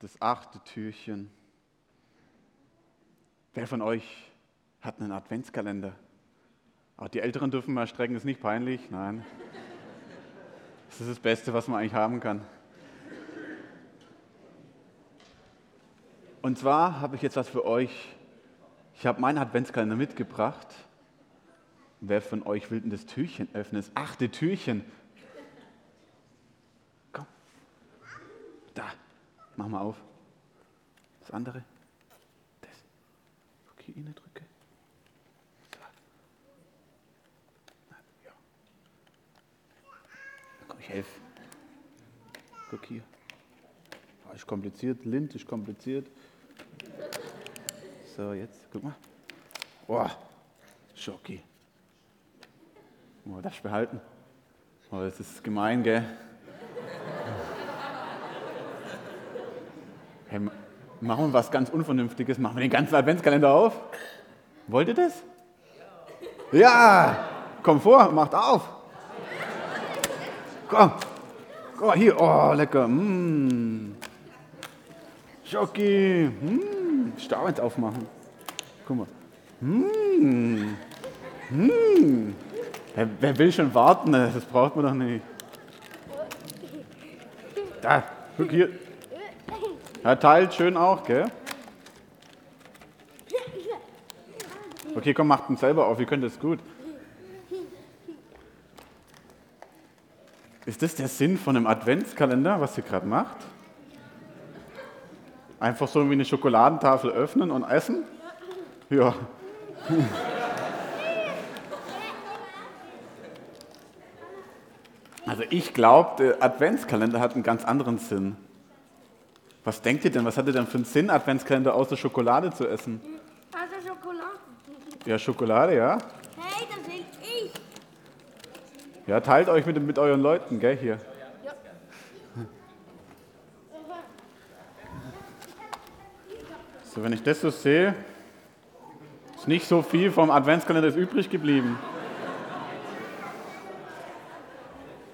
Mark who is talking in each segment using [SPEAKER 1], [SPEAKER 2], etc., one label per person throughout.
[SPEAKER 1] das achte Türchen. Wer von euch hat einen Adventskalender? Auch die Älteren dürfen mal strecken, ist nicht peinlich, nein. Das ist das Beste, was man eigentlich haben kann. Und zwar habe ich jetzt was für euch. Ich habe meinen Adventskalender mitgebracht. Wer von euch will denn das Türchen öffnen? Das achte Türchen. Komm. Da. Mach mal auf. Das andere. Das. Okay, innen drücke. So. Ja. Komm, ich helfe. Guck hier. Oh, ist kompliziert. Lind ist kompliziert. So, jetzt, guck mal. Boah, Schoki. Oh, darfst du behalten? Oh, das ist gemein, gell? Hey, machen wir was ganz Unvernünftiges. Machen wir den ganzen Adventskalender auf? Wollt ihr das? Ja! Komm vor, macht auf! Komm! Oh, hier, oh, lecker. Mm. Schoki. Mm. Stau aufmachen. Guck mal. Mm. Mm. Wer, wer will schon warten? Das braucht man doch nicht. Da, guck hier. Er teilt schön auch, gell? Okay, komm, macht ihn selber auf. Ihr könnt das gut. Ist das der Sinn von einem Adventskalender, was ihr gerade macht? Einfach so wie eine Schokoladentafel öffnen und essen? Ja. Also ich glaube, der Adventskalender hat einen ganz anderen Sinn. Was denkt ihr denn? Was hat ihr denn für einen Sinn, Adventskalender außer Schokolade zu essen?
[SPEAKER 2] Also Schokolade.
[SPEAKER 1] Ja, Schokolade, ja.
[SPEAKER 2] Hey, das bin ich.
[SPEAKER 1] Ja, teilt euch mit, mit euren Leuten, gell, hier.
[SPEAKER 2] Ja.
[SPEAKER 1] So, wenn ich das so sehe, ist nicht so viel vom Adventskalender ist übrig geblieben.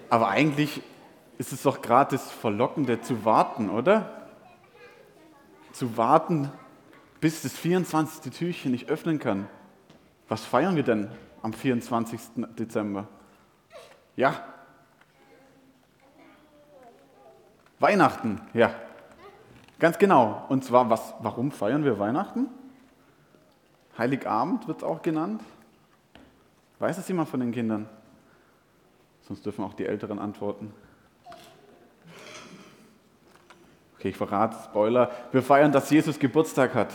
[SPEAKER 1] Aber eigentlich ist es doch gerade das Verlockende zu warten, oder? Zu warten, bis das 24. Türchen nicht öffnen kann. Was feiern wir denn am 24. Dezember? Ja. Weihnachten, ja. Ganz genau. Und zwar, was, warum feiern wir Weihnachten? Heiligabend wird es auch genannt. Weiß es jemand von den Kindern? Sonst dürfen auch die Älteren antworten. Okay, ich verrate, Spoiler. Wir feiern, dass Jesus Geburtstag hat.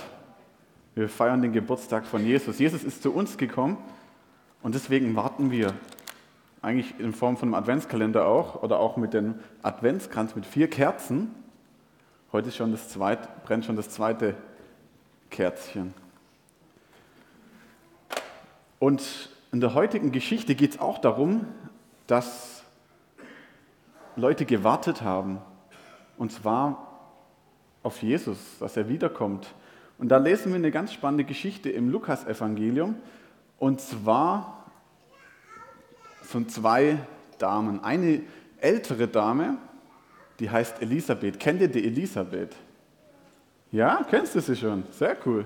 [SPEAKER 1] Wir feiern den Geburtstag von Jesus. Jesus ist zu uns gekommen und deswegen warten wir. Eigentlich in Form von einem Adventskalender auch oder auch mit dem Adventskranz mit vier Kerzen. Heute ist schon das zweite, brennt schon das zweite Kerzchen. Und in der heutigen Geschichte geht es auch darum, dass Leute gewartet haben. Und zwar auf Jesus, dass er wiederkommt. Und da lesen wir eine ganz spannende Geschichte im Lukasevangelium. Und zwar von zwei Damen. Eine ältere Dame, die heißt Elisabeth. Kennt ihr die Elisabeth? Ja, kennst du sie schon? Sehr cool.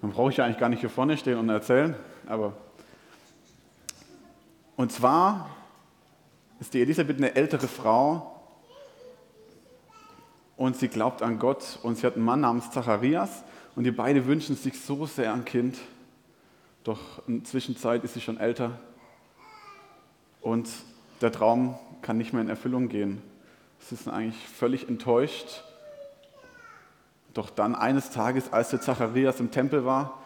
[SPEAKER 1] Dann brauche ich ja eigentlich gar nicht hier vorne stehen und erzählen, aber. Und zwar ist die Elisabeth eine ältere Frau, und sie glaubt an Gott und sie hat einen Mann namens Zacharias und die beiden wünschen sich so sehr ein Kind. Doch in der Zwischenzeit ist sie schon älter und der Traum kann nicht mehr in Erfüllung gehen. Sie sind eigentlich völlig enttäuscht. Doch dann eines Tages, als der Zacharias im Tempel war,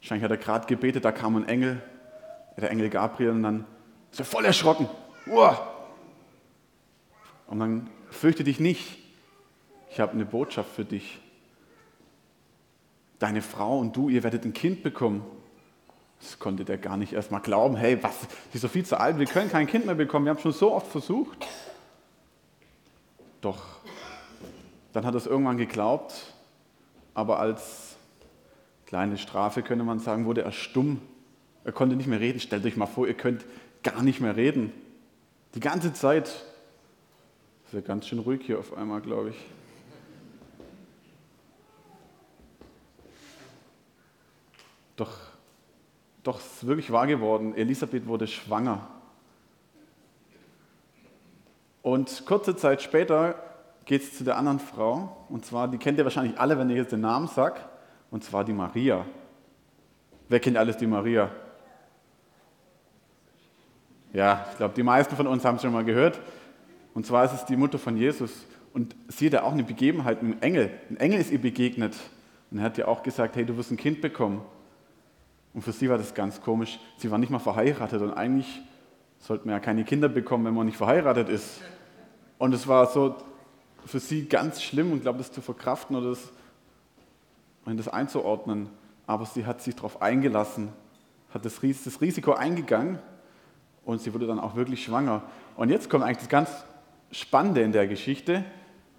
[SPEAKER 1] wahrscheinlich hat er gerade gebetet, da kam ein Engel, der Engel Gabriel, und dann ist er voll erschrocken. Uah! Und dann fürchte dich nicht, ich habe eine Botschaft für dich. Deine Frau und du, ihr werdet ein Kind bekommen. Das konnte der gar nicht erst mal glauben. Hey, was? Sie ist so viel zu alt, wir können kein Kind mehr bekommen. Wir haben schon so oft versucht. Doch, dann hat er es irgendwann geglaubt, aber als kleine Strafe könnte man sagen, wurde er stumm. Er konnte nicht mehr reden. Stellt euch mal vor, ihr könnt gar nicht mehr reden. Die ganze Zeit. Ist ja ganz schön ruhig hier auf einmal, glaube ich. Doch, doch es ist wirklich wahr geworden. Elisabeth wurde schwanger. Und kurze Zeit später geht es zu der anderen Frau. Und zwar, die kennt ihr wahrscheinlich alle, wenn ich jetzt den Namen sage. Und zwar die Maria. Wer kennt alles die Maria? Ja, ich glaube, die meisten von uns haben es schon mal gehört. Und zwar ist es die Mutter von Jesus. Und sie hat auch eine Begebenheit mit einem Engel. Ein Engel ist ihr begegnet. Und er hat ihr auch gesagt, hey, du wirst ein Kind bekommen. Und für sie war das ganz komisch. Sie war nicht mal verheiratet und eigentlich sollte man ja keine Kinder bekommen, wenn man nicht verheiratet ist. Und es war so für sie ganz schlimm und glaube, das zu verkraften oder das, das einzuordnen. Aber sie hat sich darauf eingelassen, hat das, Risiko eingegangen und sie wurde dann auch wirklich schwanger. Und jetzt kommt eigentlich das ganz Spannende in der Geschichte.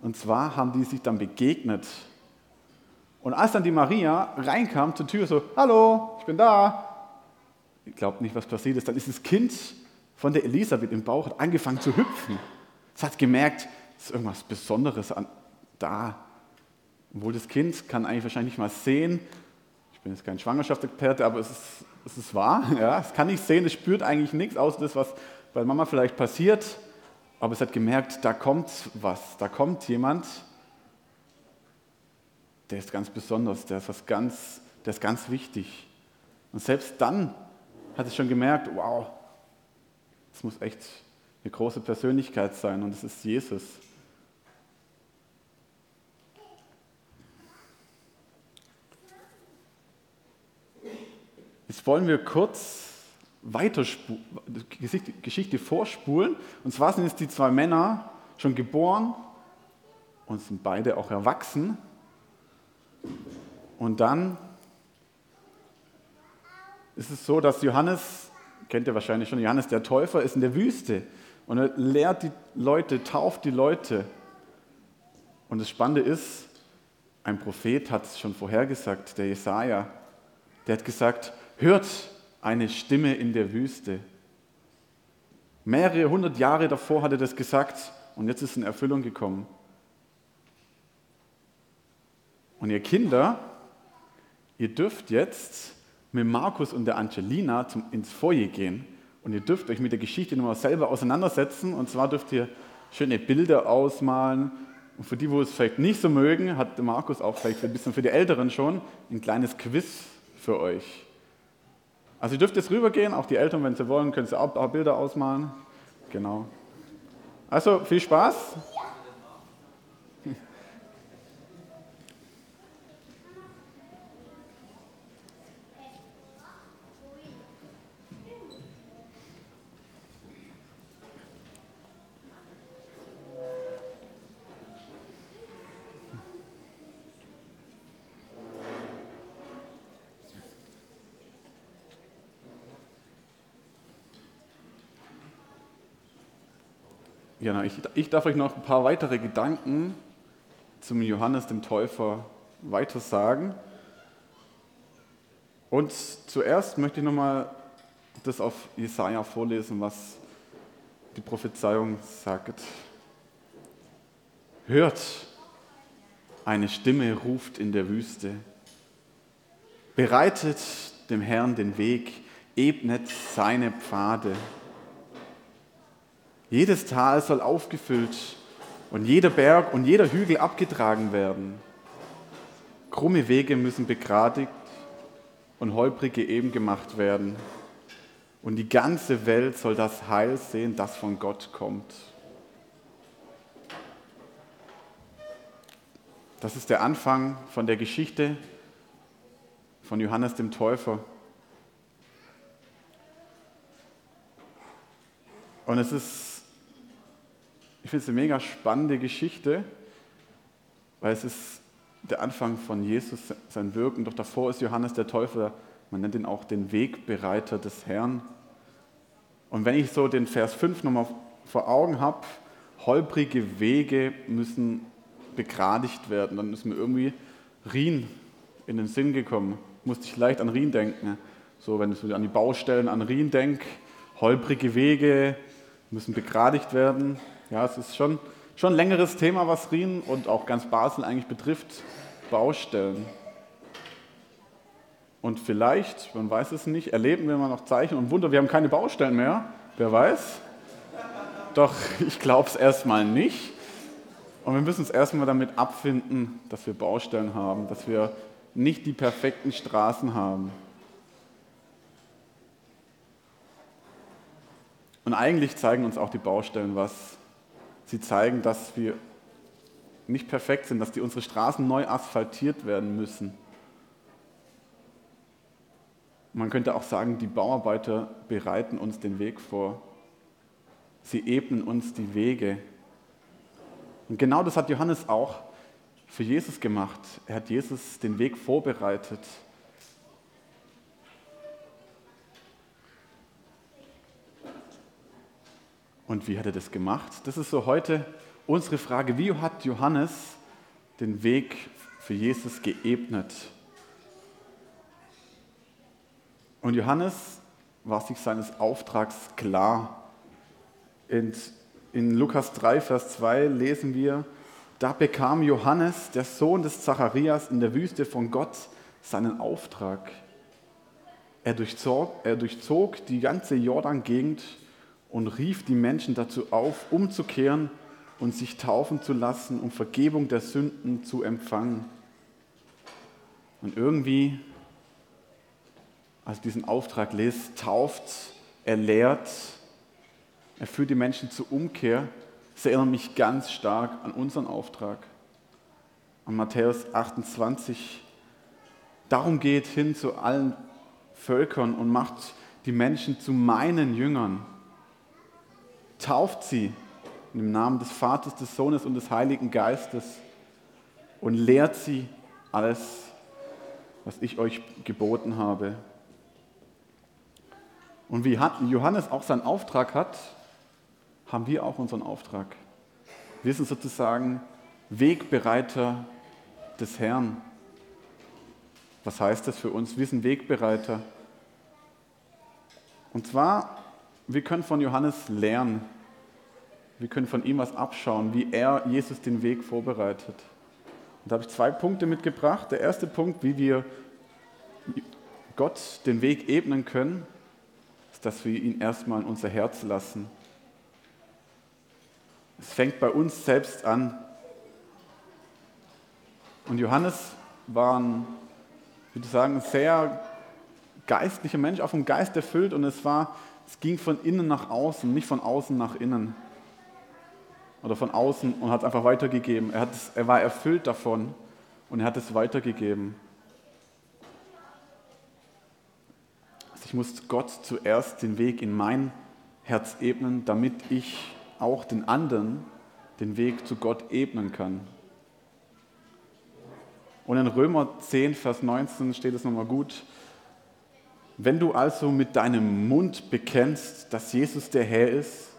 [SPEAKER 1] Und zwar haben die sich dann begegnet. Und als dann die Maria reinkam zur Tür, so, hallo, ich bin da. Ich glaube nicht, was passiert ist. Dann ist das Kind von der Elisabeth im Bauch hat angefangen zu hüpfen. Es hat gemerkt, es ist irgendwas Besonderes an, da. Obwohl das Kind kann eigentlich wahrscheinlich nicht mal sehen. Ich bin jetzt kein Schwangerschaftsexperte, aber es ist, es ist wahr. Ja? Es kann nicht sehen, es spürt eigentlich nichts, außer das, was bei Mama vielleicht passiert. Aber es hat gemerkt, da kommt was, da kommt jemand, der ist ganz besonders, der ist, was ganz, der ist ganz wichtig. Und selbst dann hat es schon gemerkt, wow, es muss echt eine große Persönlichkeit sein und es ist Jesus. Jetzt wollen wir kurz weiter die Geschichte vorspulen. Und zwar sind jetzt die zwei Männer schon geboren und sind beide auch erwachsen. Und dann ist es so, dass Johannes, kennt ihr wahrscheinlich schon, Johannes der Täufer ist in der Wüste und er lehrt die Leute, tauft die Leute. Und das Spannende ist, ein Prophet hat es schon vorhergesagt, der Jesaja, der hat gesagt, hört eine Stimme in der Wüste. Mehrere hundert Jahre davor hat er das gesagt und jetzt ist es in Erfüllung gekommen. Und ihr Kinder, ihr dürft jetzt mit Markus und der Angelina zum, ins Foyer gehen und ihr dürft euch mit der Geschichte nochmal selber auseinandersetzen. Und zwar dürft ihr schöne Bilder ausmalen. Und für die, wo es vielleicht nicht so mögen, hat Markus auch vielleicht ein bisschen für die Älteren schon ein kleines Quiz für euch. Also ihr dürft jetzt rübergehen, auch die Eltern, wenn sie wollen, können sie auch Bilder ausmalen. Genau. Also viel Spaß. Genau, ich, ich darf euch noch ein paar weitere Gedanken zum Johannes dem Täufer weiter sagen. Und zuerst möchte ich nochmal das auf Jesaja vorlesen, was die Prophezeiung sagt. Hört, eine Stimme ruft in der Wüste. Bereitet dem Herrn den Weg, ebnet seine Pfade. Jedes Tal soll aufgefüllt und jeder Berg und jeder Hügel abgetragen werden. Krumme Wege müssen begradigt und holprige eben gemacht werden. Und die ganze Welt soll das Heil sehen, das von Gott kommt. Das ist der Anfang von der Geschichte von Johannes dem Täufer. Und es ist ich finde es eine mega spannende Geschichte, weil es ist der Anfang von Jesus, sein Wirken. Doch davor ist Johannes der Täufer, man nennt ihn auch den Wegbereiter des Herrn. Und wenn ich so den Vers 5 nochmal vor Augen habe, holprige Wege müssen begradigt werden, dann ist mir irgendwie Rien in den Sinn gekommen. Musste ich leicht an Rien denken. So, wenn ich an die Baustellen an Rien denke, holprige Wege müssen begradigt werden. Ja, es ist schon, schon ein längeres Thema, was Rien und auch ganz Basel eigentlich betrifft, Baustellen. Und vielleicht, man weiß es nicht, erleben wir mal noch Zeichen und Wunder. Wir haben keine Baustellen mehr, wer weiß. Doch ich glaube es erstmal nicht. Und wir müssen uns erstmal damit abfinden, dass wir Baustellen haben, dass wir nicht die perfekten Straßen haben. Und eigentlich zeigen uns auch die Baustellen was. Sie zeigen, dass wir nicht perfekt sind, dass die, unsere Straßen neu asphaltiert werden müssen. Man könnte auch sagen, die Bauarbeiter bereiten uns den Weg vor. Sie ebnen uns die Wege. Und genau das hat Johannes auch für Jesus gemacht. Er hat Jesus den Weg vorbereitet. Und wie hat er das gemacht? Das ist so heute unsere Frage. Wie hat Johannes den Weg für Jesus geebnet? Und Johannes war sich seines Auftrags klar. In, in Lukas 3, Vers 2 lesen wir, da bekam Johannes, der Sohn des Zacharias, in der Wüste von Gott seinen Auftrag. Er durchzog, er durchzog die ganze Jordan-Gegend und rief die Menschen dazu auf, umzukehren und sich taufen zu lassen, um Vergebung der Sünden zu empfangen. Und irgendwie, als diesen Auftrag lest, tauft, er lehrt, er führt die Menschen zur Umkehr. Das erinnert mich ganz stark an unseren Auftrag. An Matthäus 28. Darum geht hin zu allen Völkern und macht die Menschen zu meinen Jüngern. Tauft sie im Namen des Vaters, des Sohnes und des Heiligen Geistes und lehrt sie alles, was ich euch geboten habe. Und wie Johannes auch seinen Auftrag hat, haben wir auch unseren Auftrag. Wir sind sozusagen Wegbereiter des Herrn. Was heißt das für uns? Wir sind Wegbereiter. Und zwar, wir können von Johannes lernen. Wir können von ihm was abschauen, wie er Jesus den Weg vorbereitet. Und da habe ich zwei Punkte mitgebracht. Der erste Punkt, wie wir Gott den Weg ebnen können, ist, dass wir ihn erstmal in unser Herz lassen. Es fängt bei uns selbst an. Und Johannes war ein, würde ich sagen, sehr geistlicher Mensch, auch vom Geist erfüllt. Und es, war, es ging von innen nach außen, nicht von außen nach innen oder von außen und hat es einfach weitergegeben. Er, es, er war erfüllt davon und er hat es weitergegeben. Also ich muss Gott zuerst den Weg in mein Herz ebnen, damit ich auch den anderen den Weg zu Gott ebnen kann. Und in Römer 10, Vers 19 steht es nochmal gut. Wenn du also mit deinem Mund bekennst, dass Jesus der Herr ist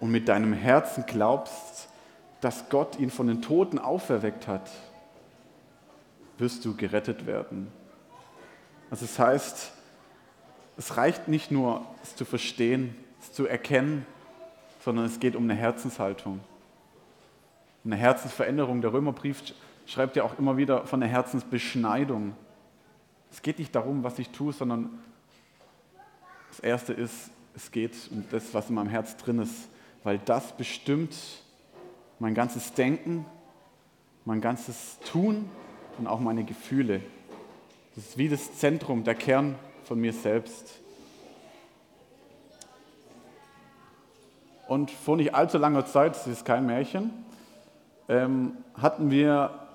[SPEAKER 1] und mit deinem Herzen glaubst, dass Gott ihn von den Toten auferweckt hat, wirst du gerettet werden. Also es heißt, es reicht nicht nur, es zu verstehen, es zu erkennen, sondern es geht um eine Herzenshaltung, eine Herzensveränderung. Der Römerbrief schreibt ja auch immer wieder von einer Herzensbeschneidung. Es geht nicht darum, was ich tue, sondern das Erste ist, es geht um das, was in meinem Herz drin ist weil das bestimmt mein ganzes Denken, mein ganzes Tun und auch meine Gefühle. Das ist wie das Zentrum, der Kern von mir selbst. Und vor nicht allzu langer Zeit, das ist kein Märchen, ähm, hatten wir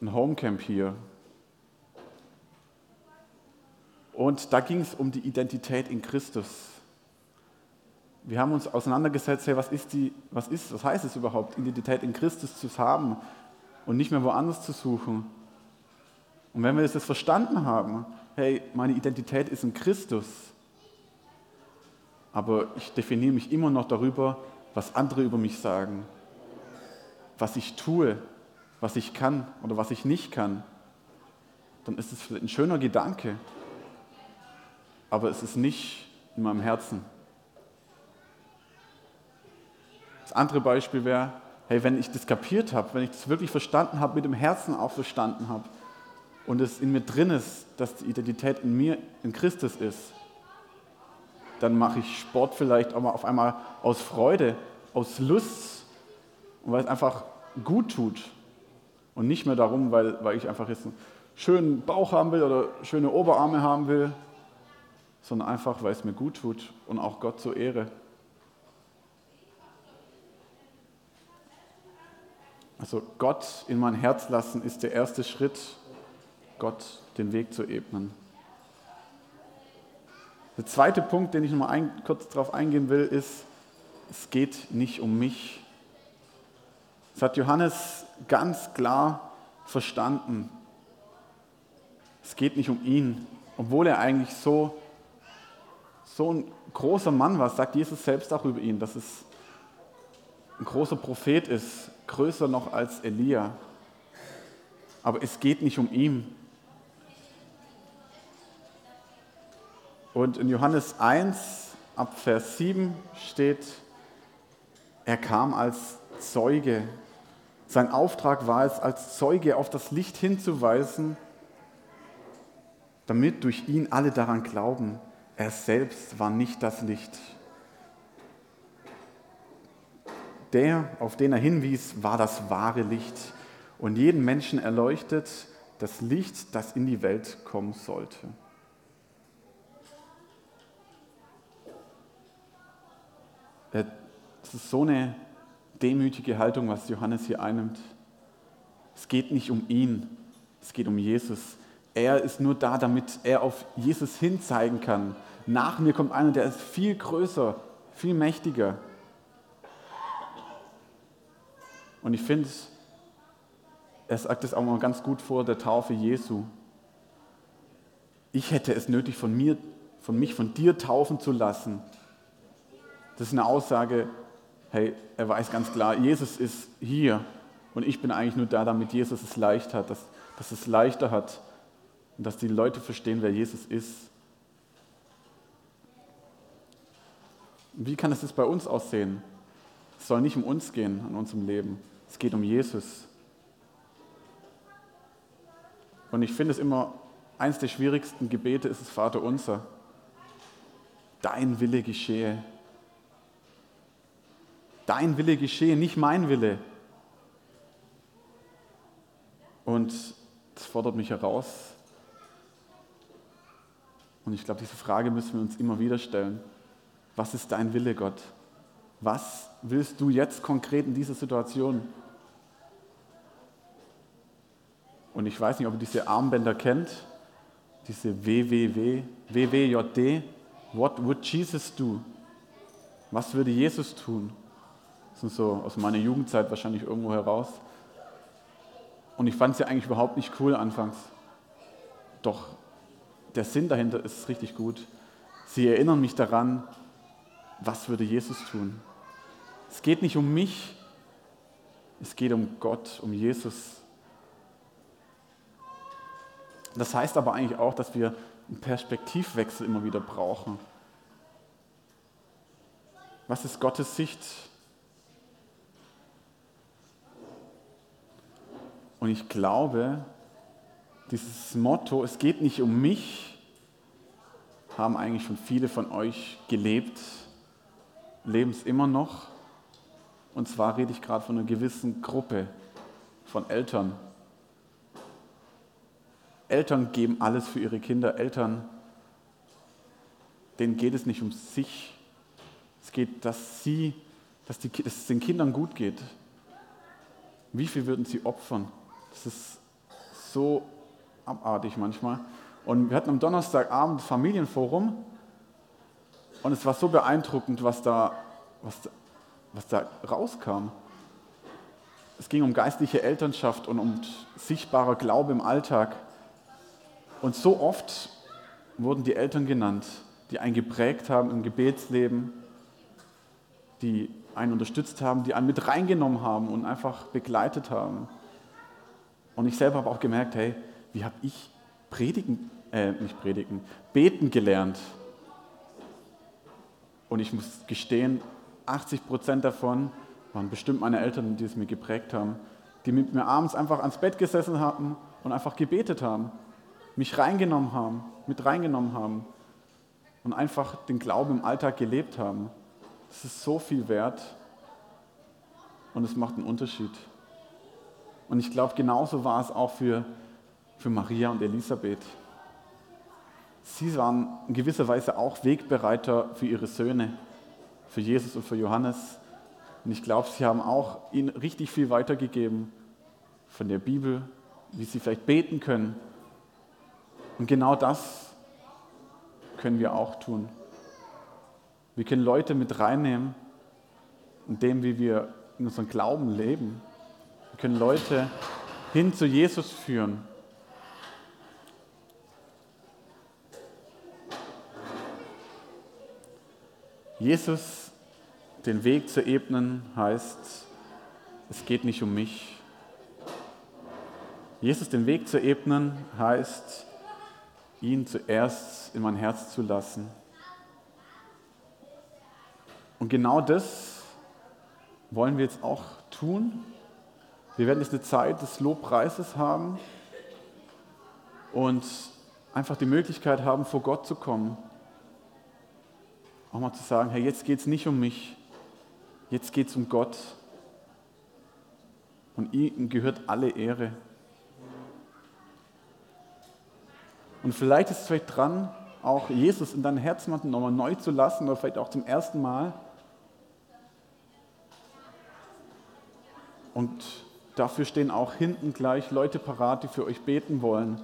[SPEAKER 1] ein Homecamp hier. Und da ging es um die Identität in Christus wir haben uns auseinandergesetzt, hey, was ist die, was ist, was heißt es überhaupt, Identität in Christus zu haben und nicht mehr woanders zu suchen. Und wenn wir das verstanden haben, hey, meine Identität ist in Christus, aber ich definiere mich immer noch darüber, was andere über mich sagen, was ich tue, was ich kann oder was ich nicht kann, dann ist es ein schöner Gedanke, aber es ist nicht in meinem Herzen. Das andere Beispiel wäre, hey, wenn ich das kapiert habe, wenn ich das wirklich verstanden habe, mit dem Herzen auch verstanden habe, und es in mir drin ist, dass die Identität in mir, in Christus ist, dann mache ich Sport vielleicht auch mal auf einmal aus Freude, aus Lust und weil es einfach gut tut und nicht mehr darum, weil, weil ich einfach jetzt einen schönen Bauch haben will oder schöne Oberarme haben will, sondern einfach, weil es mir gut tut und auch Gott zur Ehre. Also Gott in mein Herz lassen ist der erste Schritt, Gott den Weg zu ebnen. Der zweite Punkt, den ich noch mal ein, kurz darauf eingehen will, ist, es geht nicht um mich. Das hat Johannes ganz klar verstanden. Es geht nicht um ihn, obwohl er eigentlich so, so ein großer Mann war, sagt Jesus selbst auch über ihn, dass es ein großer Prophet ist, größer noch als Elia. Aber es geht nicht um ihn. Und in Johannes 1 ab Vers 7 steht, er kam als Zeuge. Sein Auftrag war es, als Zeuge auf das Licht hinzuweisen, damit durch ihn alle daran glauben. Er selbst war nicht das Licht. Der, auf den er hinwies, war das wahre Licht und jeden Menschen erleuchtet das Licht, das in die Welt kommen sollte. Es ist so eine demütige Haltung, was Johannes hier einnimmt. Es geht nicht um ihn, es geht um Jesus. Er ist nur da, damit er auf Jesus hinzeigen kann. Nach mir kommt einer, der ist viel größer, viel mächtiger. Und ich finde, er sagt es auch mal ganz gut vor der Taufe Jesu. Ich hätte es nötig, von mir, von mich, von dir taufen zu lassen. Das ist eine Aussage, hey, er weiß ganz klar, Jesus ist hier und ich bin eigentlich nur da, damit Jesus es leicht hat, dass, dass es leichter hat und dass die Leute verstehen, wer Jesus ist. Wie kann es bei uns aussehen? Es soll nicht um uns gehen, an unserem Leben. Es geht um Jesus. Und ich finde es immer, eins der schwierigsten Gebete ist das Vater unser. Dein Wille geschehe. Dein Wille geschehe, nicht mein Wille. Und das fordert mich heraus. Und ich glaube, diese Frage müssen wir uns immer wieder stellen. Was ist dein Wille, Gott? Was willst du jetzt konkret in dieser Situation? Und ich weiß nicht, ob ihr diese Armbänder kennt, diese WWW, WWJD. What would Jesus do? Was würde Jesus tun? Das sind so aus meiner Jugendzeit wahrscheinlich irgendwo heraus. Und ich fand es ja eigentlich überhaupt nicht cool anfangs. Doch der Sinn dahinter ist richtig gut. Sie erinnern mich daran, was würde Jesus tun? Es geht nicht um mich, es geht um Gott, um Jesus. Das heißt aber eigentlich auch, dass wir einen Perspektivwechsel immer wieder brauchen. Was ist Gottes Sicht? Und ich glaube, dieses Motto, es geht nicht um mich, haben eigentlich schon viele von euch gelebt, leben es immer noch. Und zwar rede ich gerade von einer gewissen Gruppe von Eltern. Eltern geben alles für ihre Kinder. Eltern, denen geht es nicht um sich. Es geht, dass, sie, dass, die, dass es den Kindern gut geht. Wie viel würden sie opfern? Das ist so abartig manchmal. Und wir hatten am Donnerstagabend Familienforum und es war so beeindruckend, was da, was da was da rauskam. Es ging um geistliche Elternschaft und um sichtbarer Glaube im Alltag. Und so oft wurden die Eltern genannt, die einen geprägt haben im Gebetsleben, die einen unterstützt haben, die einen mit reingenommen haben und einfach begleitet haben. Und ich selber habe auch gemerkt, hey, wie habe ich predigen, äh, nicht predigen, beten gelernt? Und ich muss gestehen, 80 Prozent davon waren bestimmt meine Eltern, die es mir geprägt haben, die mit mir abends einfach ans Bett gesessen haben und einfach gebetet haben, mich reingenommen haben, mit reingenommen haben und einfach den Glauben im Alltag gelebt haben. Das ist so viel wert und es macht einen Unterschied. Und ich glaube, genauso war es auch für, für Maria und Elisabeth. Sie waren in gewisser Weise auch Wegbereiter für ihre Söhne, für Jesus und für Johannes. Und ich glaube, sie haben auch ihnen richtig viel weitergegeben von der Bibel, wie sie vielleicht beten können. Und genau das können wir auch tun. Wir können Leute mit reinnehmen in dem, wie wir in unserem Glauben leben. Wir können Leute hin zu Jesus führen. Jesus den Weg zu ebnen heißt, es geht nicht um mich. Jesus den Weg zu ebnen heißt, ihn zuerst in mein Herz zu lassen. Und genau das wollen wir jetzt auch tun. Wir werden jetzt eine Zeit des Lobpreises haben und einfach die Möglichkeit haben, vor Gott zu kommen. Auch mal zu sagen, hey, jetzt geht es nicht um mich, jetzt geht es um Gott. Und ihm gehört alle Ehre. Und vielleicht ist es vielleicht dran, auch Jesus in deinem Herzen nochmal neu zu lassen oder vielleicht auch zum ersten Mal. Und dafür stehen auch hinten gleich Leute parat, die für euch beten wollen.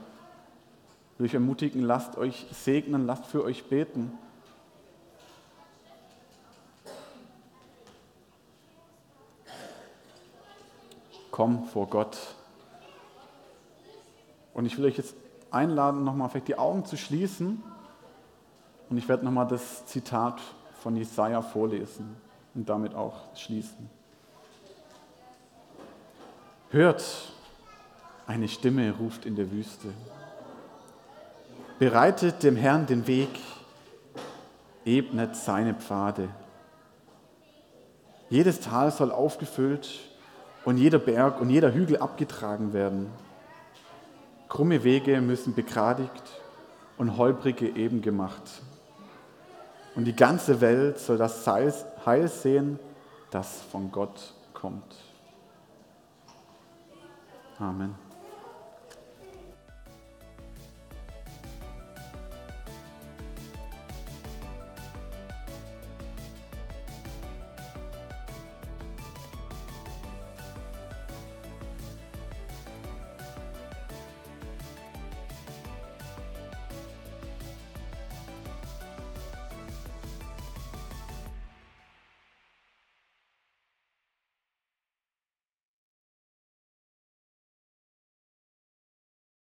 [SPEAKER 1] Ich will euch ermutigen, lasst euch segnen, lasst für euch beten. Komm vor Gott. Und ich will euch jetzt einladen, nochmal vielleicht die Augen zu schließen. Und ich werde nochmal das Zitat von Jesaja vorlesen und damit auch schließen. Hört, eine Stimme ruft in der Wüste. Bereitet dem Herrn den Weg, ebnet seine Pfade. Jedes Tal soll aufgefüllt und jeder Berg und jeder Hügel abgetragen werden. Krumme Wege müssen begradigt und holprige eben gemacht. Und die ganze Welt soll das Heil sehen, das von Gott kommt. Amen.